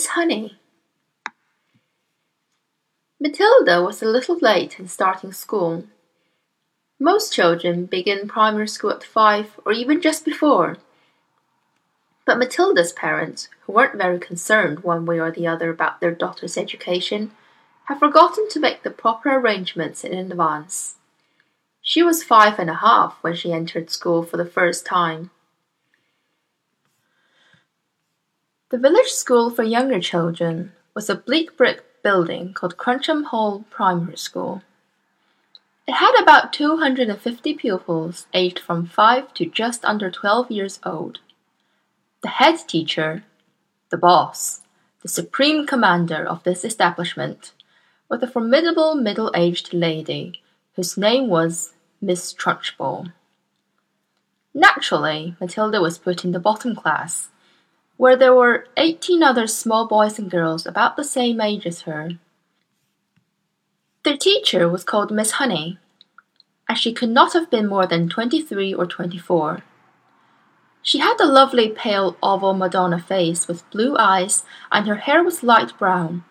Miss Honey. Matilda was a little late in starting school. Most children begin primary school at five or even just before. But Matilda's parents, who weren't very concerned one way or the other about their daughter's education, had forgotten to make the proper arrangements in advance. She was five and a half when she entered school for the first time. The village school for younger children was a bleak brick building called Crunchem Hall Primary School. It had about 250 pupils aged from 5 to just under 12 years old. The head teacher, the boss, the supreme commander of this establishment, was a formidable middle aged lady whose name was Miss Trunchbull. Naturally, Matilda was put in the bottom class where there were eighteen other small boys and girls about the same age as her. Their teacher was called Miss Honey, and she could not have been more than twenty-three or twenty-four. She had a lovely pale oval Madonna face with blue eyes, and her hair was light brown.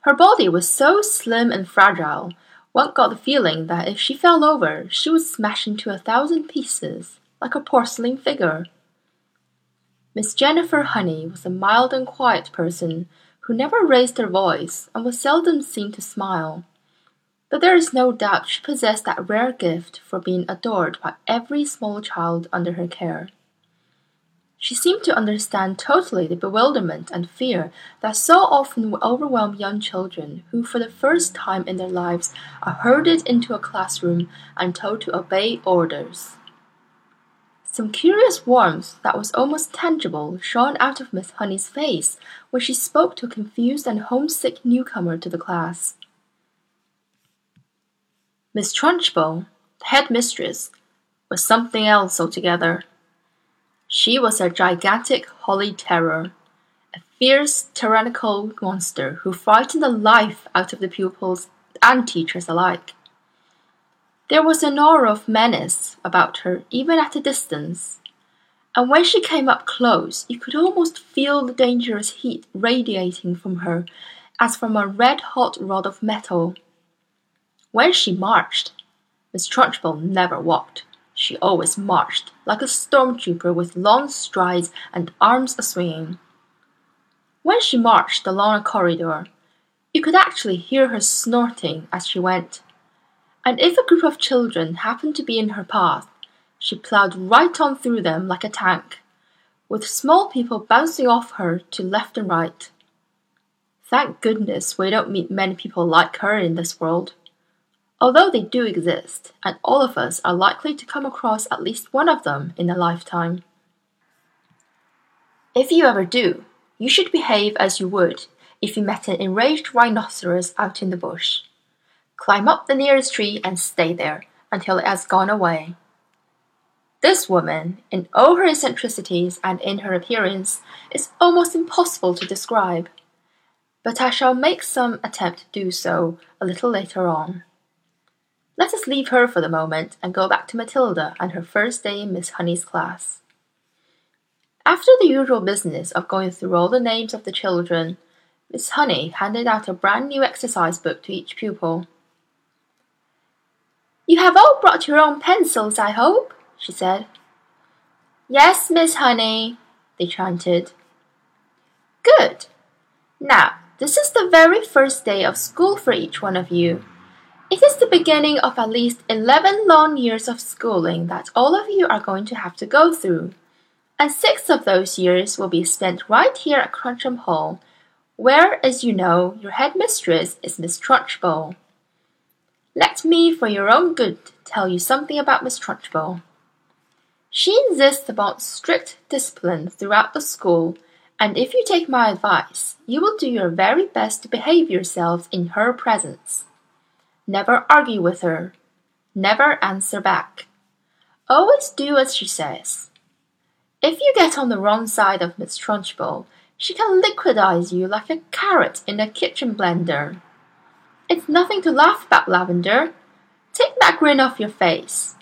Her body was so slim and fragile, one got the feeling that if she fell over, she would smash into a thousand pieces, like a porcelain figure. Miss Jennifer Honey was a mild and quiet person who never raised her voice and was seldom seen to smile. But there is no doubt she possessed that rare gift for being adored by every small child under her care. She seemed to understand totally the bewilderment and fear that so often overwhelm young children who, for the first time in their lives, are herded into a classroom and told to obey orders. Some curious warmth that was almost tangible shone out of Miss Honey's face when she spoke to a confused and homesick newcomer to the class. Miss Trunchbull, the head mistress, was something else altogether. She was a gigantic holy terror, a fierce, tyrannical monster who frightened the life out of the pupils and teachers alike. There was an aura of menace about her even at a distance, and when she came up close you could almost feel the dangerous heat radiating from her as from a red hot rod of metal. When she marched, Miss Trunchbull never walked. She always marched, like a storm trooper with long strides and arms a swinging. When she marched along a corridor, you could actually hear her snorting as she went and if a group of children happened to be in her path, she plowed right on through them like a tank, with small people bouncing off her to left and right. Thank goodness we don't meet many people like her in this world. Although they do exist, and all of us are likely to come across at least one of them in a lifetime. If you ever do, you should behave as you would if you met an enraged rhinoceros out in the bush. Climb up the nearest tree and stay there until it has gone away. This woman, in all her eccentricities and in her appearance, is almost impossible to describe, but I shall make some attempt to do so a little later on. Let us leave her for the moment and go back to Matilda and her first day in Miss Honey's class. After the usual business of going through all the names of the children, Miss Honey handed out a brand new exercise book to each pupil. You have all brought your own pencils, I hope, she said. Yes, Miss Honey, they chanted. Good. Now, this is the very first day of school for each one of you. It is the beginning of at least eleven long years of schooling that all of you are going to have to go through. And six of those years will be spent right here at Crunchem Hall, where, as you know, your headmistress is Miss Trunchbull. Let me, for your own good, tell you something about Miss Trunchbull. She insists upon strict discipline throughout the school, and if you take my advice, you will do your very best to behave yourselves in her presence. Never argue with her. Never answer back. Always do as she says. If you get on the wrong side of Miss Trunchbull, she can liquidize you like a carrot in a kitchen blender. It's nothing to laugh about, Lavender. Take that grin off your face.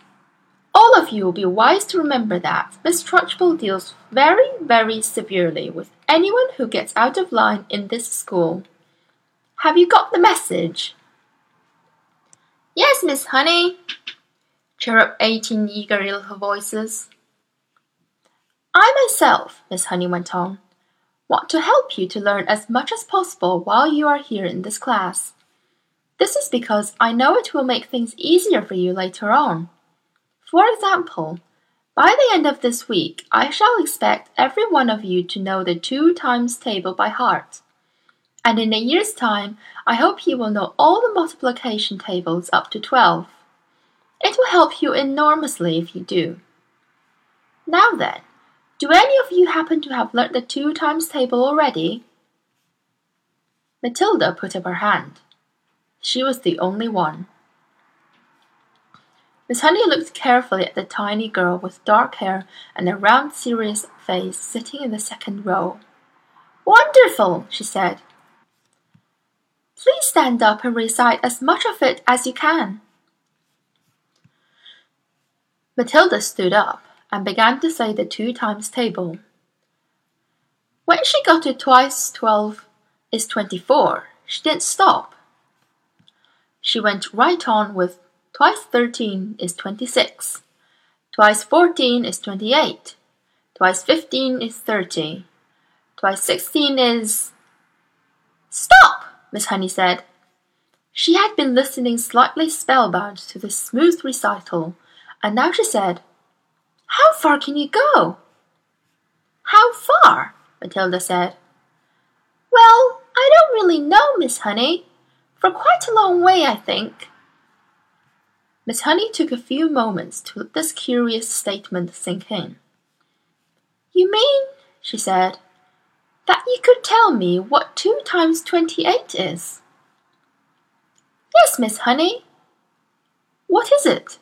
All of you will be wise to remember that Miss Trunchbull deals very, very severely with anyone who gets out of line in this school. Have you got the message? Yes, Miss Honey, chirruped eighteen eager little voices. I myself, Miss Honey went on, want to help you to learn as much as possible while you are here in this class. This is because I know it will make things easier for you later on. For example, by the end of this week, I shall expect every one of you to know the two times table by heart. And in a year's time, I hope you will know all the multiplication tables up to 12. It will help you enormously if you do. Now then, do any of you happen to have learnt the two times table already? Matilda put up her hand. She was the only one. Miss Honey looked carefully at the tiny girl with dark hair and a round, serious face sitting in the second row. Wonderful, she said. Please stand up and recite as much of it as you can. Matilda stood up and began to say the two times table. When she got to twice twelve is twenty-four, she didn't stop. She went right on with twice thirteen is twenty-six, twice fourteen is twenty-eight, twice fifteen is thirty, twice sixteen is. Stop! Miss Honey said. She had been listening slightly spellbound to this smooth recital, and now she said, How far can you go? How far? Matilda said. Well, I don't really know, Miss Honey. For quite a long way, I think. Miss Honey took a few moments to let this curious statement sink in. You mean, she said, that you could tell me what two times twenty-eight is? Yes, Miss Honey. What is it?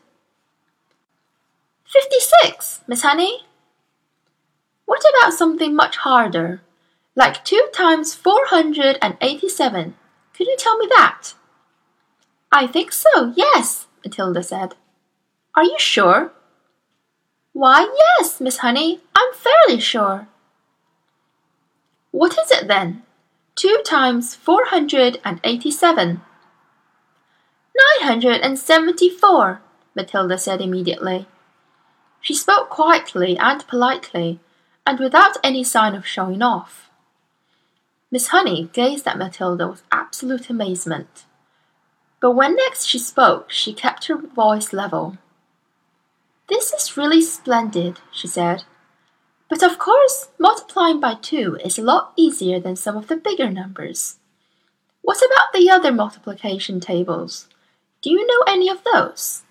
Fifty-six, Miss Honey. What about something much harder, like two times four hundred and eighty-seven? Could you tell me that? I think so, yes, Matilda said. Are you sure? Why, yes, Miss Honey, I'm fairly sure. What is it then? Two times four hundred and eighty-seven. Nine hundred and seventy-four, Matilda said immediately. She spoke quietly and politely, and without any sign of showing off. Miss Honey gazed at Matilda with absolute amazement. But when next she spoke, she kept her voice level. This is really splendid, she said. But of course, multiplying by two is a lot easier than some of the bigger numbers. What about the other multiplication tables? Do you know any of those?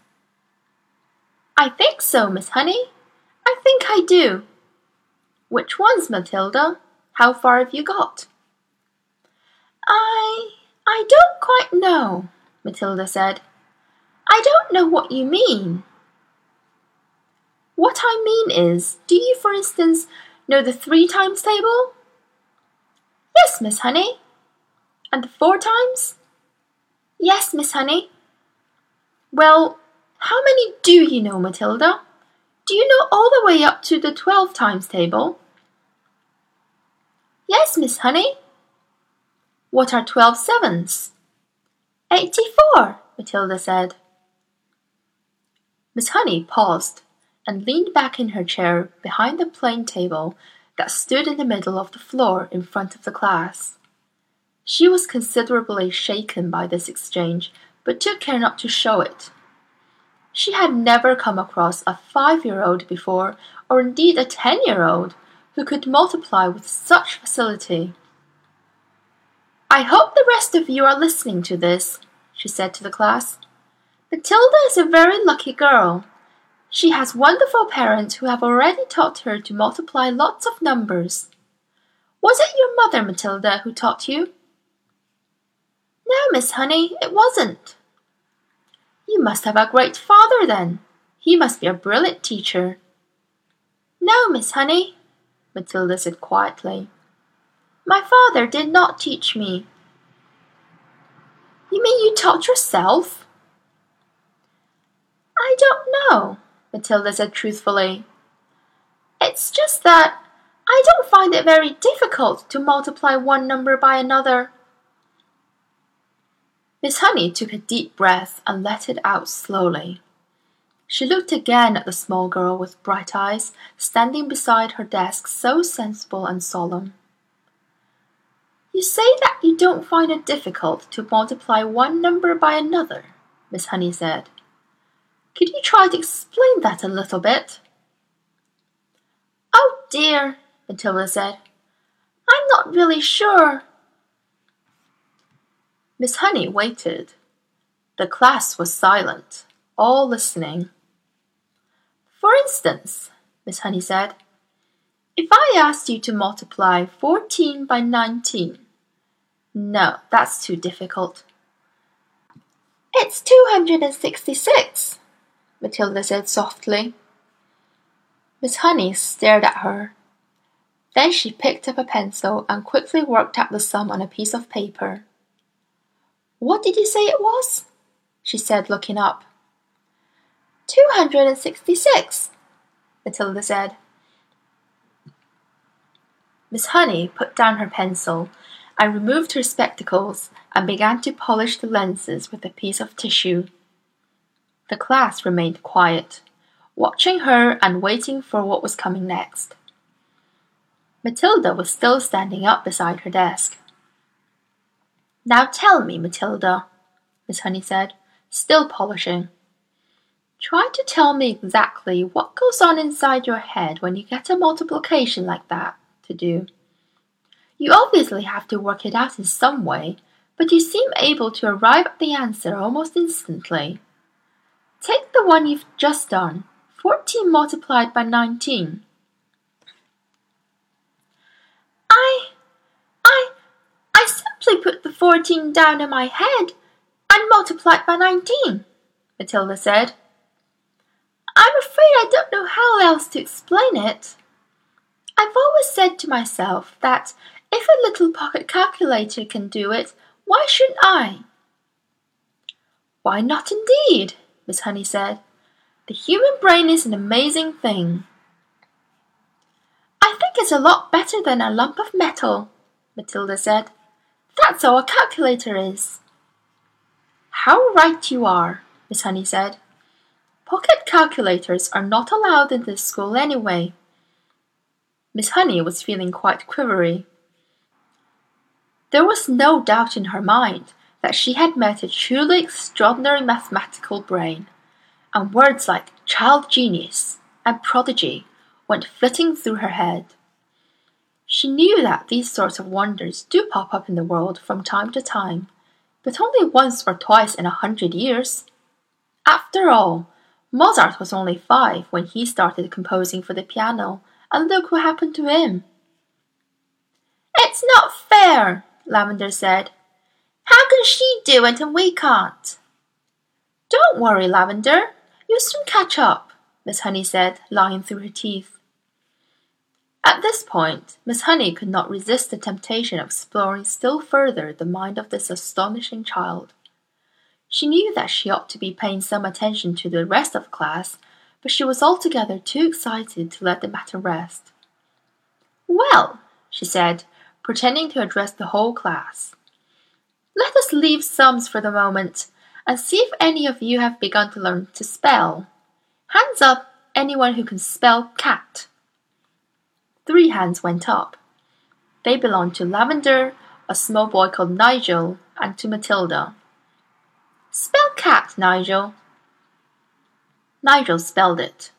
I think so, Miss Honey. I think I do. Which ones, Matilda? How far have you got? I I don't quite know, Matilda said. I don't know what you mean. What I mean is, do you, for instance, know the three times table? Yes, Miss Honey. And the four times? Yes, Miss Honey. Well, how many do you know, Matilda? Do you know all the way up to the twelve times table? Yes, Miss Honey. What are twelve sevens? Eighty-four, Matilda said. Miss Honey paused and leaned back in her chair behind the plain table that stood in the middle of the floor in front of the class. She was considerably shaken by this exchange, but took care not to show it. She had never come across a five-year-old before, or indeed a ten-year-old, who could multiply with such facility. I hope the rest of you are listening to this, she said to the class. Matilda is a very lucky girl. She has wonderful parents who have already taught her to multiply lots of numbers. Was it your mother, Matilda, who taught you? No, Miss Honey, it wasn't. You must have a great father then. He must be a brilliant teacher. No, Miss Honey, Matilda said quietly. My father did not teach me. You mean you taught yourself? I don't know, Matilda said truthfully. It's just that I don't find it very difficult to multiply one number by another. Miss Honey took a deep breath and let it out slowly. She looked again at the small girl with bright eyes, standing beside her desk so sensible and solemn. You say that you don't find it difficult to multiply one number by another, Miss Honey said. Could you try to explain that a little bit? Oh dear, Matilda said. I'm not really sure. Miss Honey waited. The class was silent, all listening. For instance, Miss Honey said, if I asked you to multiply 14 by 19, no, that's too difficult. It's 266, Matilda said softly. Miss Honey stared at her. Then she picked up a pencil and quickly worked out the sum on a piece of paper. What did you say it was? she said, looking up. Two hundred and sixty-six, Matilda said. Miss Honey put down her pencil and removed her spectacles and began to polish the lenses with a piece of tissue. The class remained quiet, watching her and waiting for what was coming next. Matilda was still standing up beside her desk. Now tell me, Matilda, Miss Honey said, still polishing. Try to tell me exactly what goes on inside your head when you get a multiplication like that to do. You obviously have to work it out in some way, but you seem able to arrive at the answer almost instantly. Take the one you've just done, 14 multiplied by 19. I, I, I simply put the 14 down in my head and multiplied by 19, Matilda said. I'm afraid I don't know how else to explain it. I've always said to myself that if a little pocket calculator can do it, why shouldn't I? Why not indeed? Miss Honey said. The human brain is an amazing thing. I think it's a lot better than a lump of metal, Matilda said. That's all a calculator is. How right you are, Miss Honey said. Pocket calculators are not allowed in this school anyway. Miss Honey was feeling quite quivery. There was no doubt in her mind that she had met a truly extraordinary mathematical brain, and words like child genius and prodigy went flitting through her head. She knew that these sorts of wonders do pop up in the world from time to time, but only once or twice in a hundred years. After all, Mozart was only five when he started composing for the piano, and look what happened to him. It's not fair, Lavender said. How can she do it and we can't? Don't worry, Lavender. You'll soon catch up, Miss Honey said, lying through her teeth. At this point, Miss Honey could not resist the temptation of exploring still further the mind of this astonishing child. She knew that she ought to be paying some attention to the rest of class, but she was altogether too excited to let the matter rest. Well, she said, pretending to address the whole class. Let us leave sums for the moment, and see if any of you have begun to learn to spell. Hands up, anyone who can spell cat. Three hands went up. They belonged to Lavender, a small boy called Nigel, and to Matilda. Spell cat, Nigel. Nigel spelled it.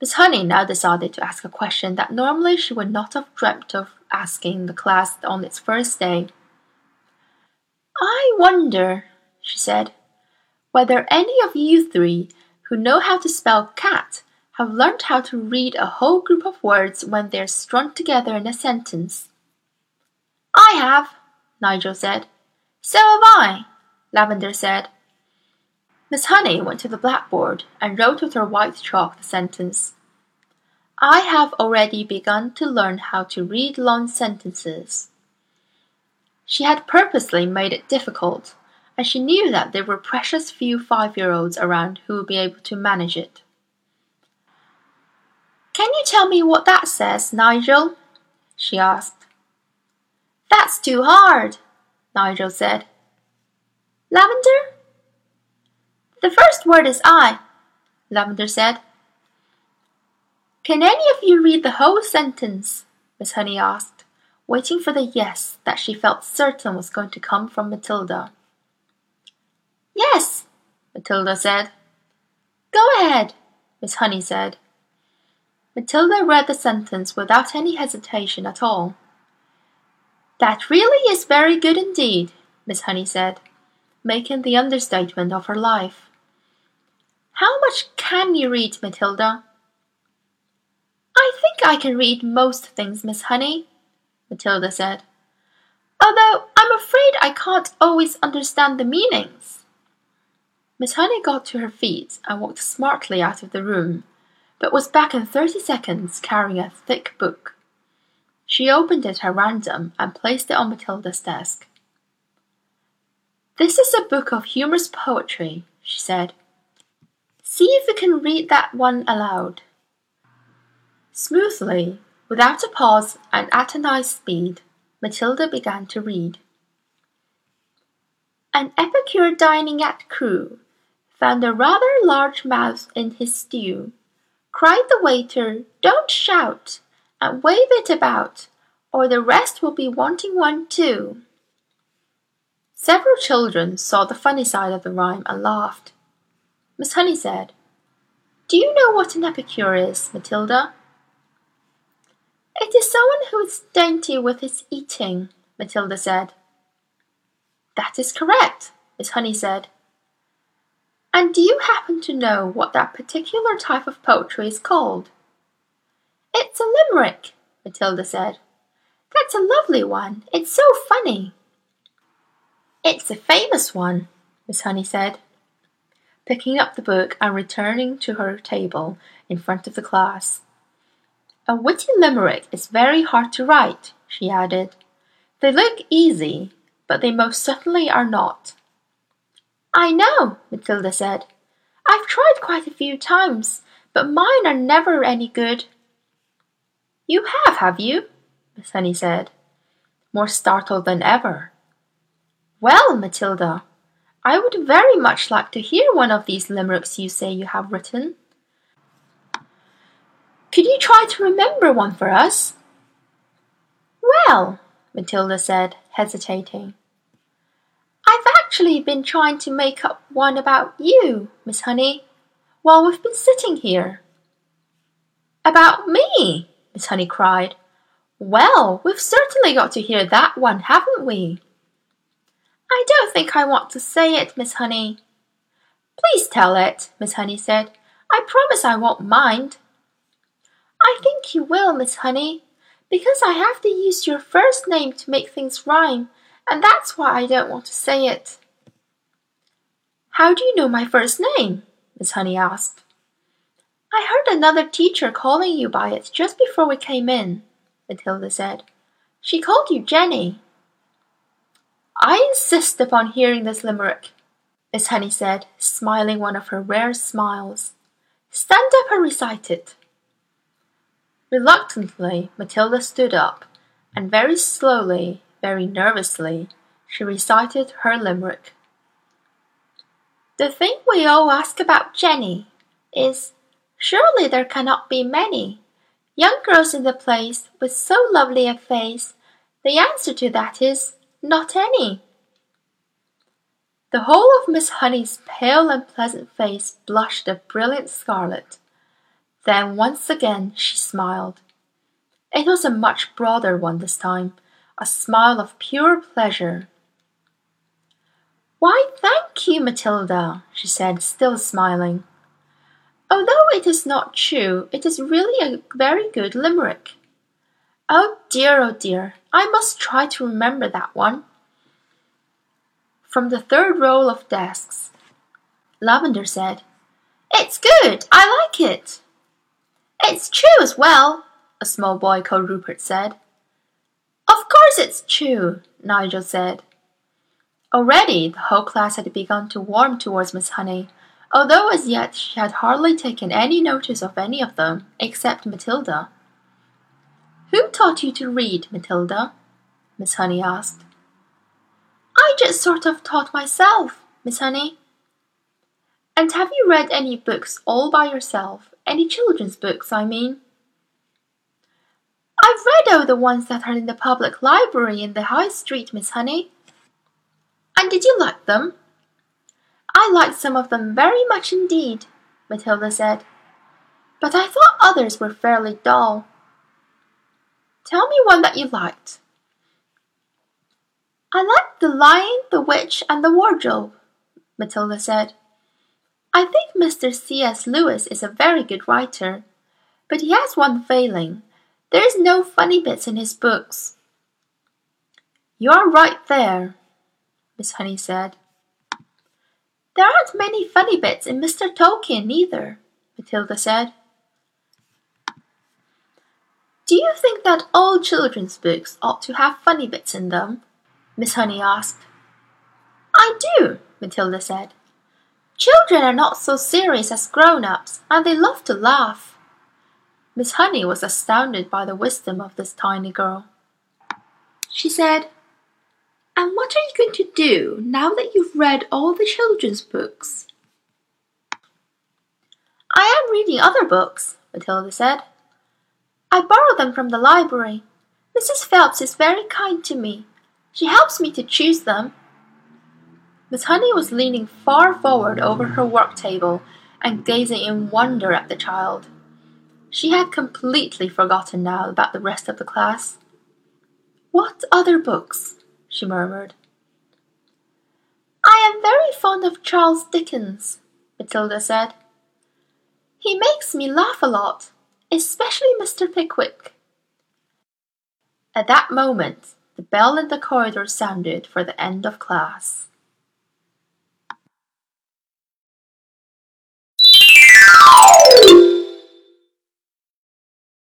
Miss Honey now decided to ask a question that normally she would not have dreamt of asking the class on its first day. I wonder, she said, whether any of you three who know how to spell cat have learned how to read a whole group of words when they're strung together in a sentence. I have, Nigel said. So have I, Lavender said. Miss Honey went to the blackboard and wrote with her white chalk the sentence I have already begun to learn how to read long sentences. She had purposely made it difficult, and she knew that there were precious few five year olds around who would be able to manage it. Can you tell me what that says, Nigel? she asked. That's too hard, Nigel said. Lavender? The first word is I, Lavender said. Can any of you read the whole sentence? Miss Honey asked, waiting for the yes that she felt certain was going to come from Matilda. Yes, Matilda said. Go ahead, Miss Honey said. Matilda read the sentence without any hesitation at all. That really is very good indeed, Miss Honey said, making the understatement of her life. How much can you read, Matilda? I think I can read most things, Miss Honey, Matilda said, although I'm afraid I can't always understand the meanings. Miss Honey got to her feet and walked smartly out of the room, but was back in thirty seconds carrying a thick book. She opened it at random and placed it on Matilda's desk. This is a book of humorous poetry, she said. See if you can read that one aloud. Smoothly, without a pause and at a nice speed, Matilda began to read. An epicure dining at Crewe found a rather large mouse in his stew. Cried the waiter, Don't shout, and wave it about, or the rest will be wanting one too. Several children saw the funny side of the rhyme and laughed. Miss Honey said, Do you know what an epicure is, Matilda? It is someone who is dainty with his eating, Matilda said. That is correct, Miss Honey said. And do you happen to know what that particular type of poetry is called? It's a limerick, Matilda said. That's a lovely one. It's so funny. It's a famous one, Miss Honey said, picking up the book and returning to her table in front of the class. A witty limerick is very hard to write, she added. They look easy, but they most certainly are not. I know, Matilda said. I've tried quite a few times, but mine are never any good. You have, have you? Miss Honey said, more startled than ever. Well, Matilda, I would very much like to hear one of these limericks you say you have written. Could you try to remember one for us? Well, Matilda said, hesitating. I've actually been trying to make up one about you, Miss Honey, while we've been sitting here. About me? Miss Honey cried. Well, we've certainly got to hear that one, haven't we? I don't think I want to say it, Miss Honey. Please tell it, Miss Honey said. I promise I won't mind. I think you will, Miss Honey, because I have to use your first name to make things rhyme, and that's why I don't want to say it. How do you know my first name? Miss Honey asked. I heard another teacher calling you by it just before we came in, Matilda said. She called you Jenny. I insist upon hearing this limerick, Miss Honey said, smiling one of her rare smiles. Stand up and recite it. Reluctantly Matilda stood up, and very slowly, very nervously, she recited her limerick. The thing we all ask about Jenny is, surely there cannot be many young girls in the place with so lovely a face. The answer to that is, not any. The whole of Miss Honey's pale and pleasant face blushed a brilliant scarlet. Then once again she smiled. It was a much broader one this time, a smile of pure pleasure. Why, thank you, Matilda, she said, still smiling. Although it is not true, it is really a very good limerick. Oh dear, oh dear, I must try to remember that one. From the third row of desks, Lavender said, It's good, I like it. It's true as well, a small boy called Rupert said. Of course it's true, Nigel said. Already the whole class had begun to warm towards Miss Honey, although as yet she had hardly taken any notice of any of them except Matilda. Who taught you to read, Matilda? Miss Honey asked. I just sort of taught myself, Miss Honey. And have you read any books all by yourself? Any children's books, I mean? I've read all the ones that are in the public library in the High Street, Miss Honey. And did you like them? I liked some of them very much indeed, Matilda said, but I thought others were fairly dull. Tell me one that you liked. I liked The Lion, the Witch, and the Wardrobe, Matilda said. I think Mr. C.S. Lewis is a very good writer, but he has one failing. There is no funny bits in his books. You are right there, Miss Honey said. There aren't many funny bits in Mr. Tolkien either, Matilda said. Do you think that all children's books ought to have funny bits in them? Miss Honey asked. I do, Matilda said. Children are not so serious as grown-ups, and they love to laugh. Miss Honey was astounded by the wisdom of this tiny girl. She said, And what are you going to do now that you've read all the children's books? I am reading other books, Matilda said. I borrow them from the library. Mrs. Phelps is very kind to me. She helps me to choose them Miss Honey was leaning far forward over her work table and gazing in wonder at the child. She had completely forgotten now about the rest of the class. What other books? she murmured. I am very fond of Charles Dickens, Matilda said. He makes me laugh a lot, especially Mr. Pickwick." At that moment the bell in the corridor sounded for the end of class.